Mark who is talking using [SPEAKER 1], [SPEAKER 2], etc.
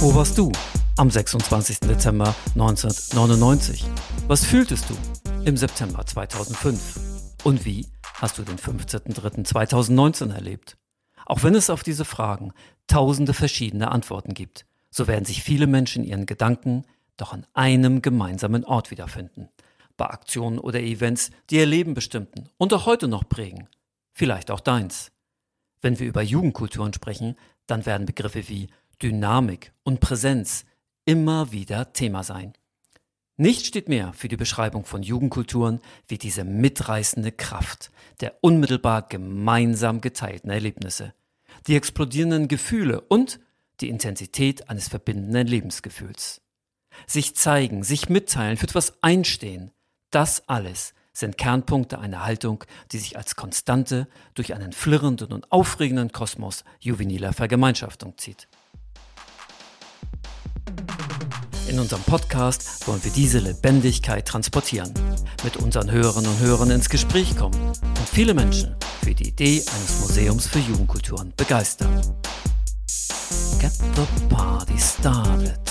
[SPEAKER 1] Wo warst du am 26. Dezember 1999? Was fühltest du im September 2005? Und wie hast du den 15.03.2019 erlebt? Auch wenn es auf diese Fragen tausende verschiedene Antworten gibt, so werden sich viele Menschen ihren Gedanken doch an einem gemeinsamen Ort wiederfinden. Bei Aktionen oder Events, die ihr Leben bestimmten und auch heute noch prägen. Vielleicht auch deins. Wenn wir über Jugendkulturen sprechen, dann werden Begriffe wie Dynamik und Präsenz immer wieder Thema sein. Nichts steht mehr für die Beschreibung von Jugendkulturen wie diese mitreißende Kraft der unmittelbar gemeinsam geteilten Erlebnisse, die explodierenden Gefühle und die Intensität eines verbindenden Lebensgefühls. Sich zeigen, sich mitteilen, für etwas einstehen, das alles sind Kernpunkte einer Haltung, die sich als Konstante durch einen flirrenden und aufregenden Kosmos juveniler Vergemeinschaftung zieht. In unserem Podcast wollen wir diese Lebendigkeit transportieren, mit unseren Hörerinnen und Hörern ins Gespräch kommen und viele Menschen für die Idee eines Museums für Jugendkulturen begeistern. Get the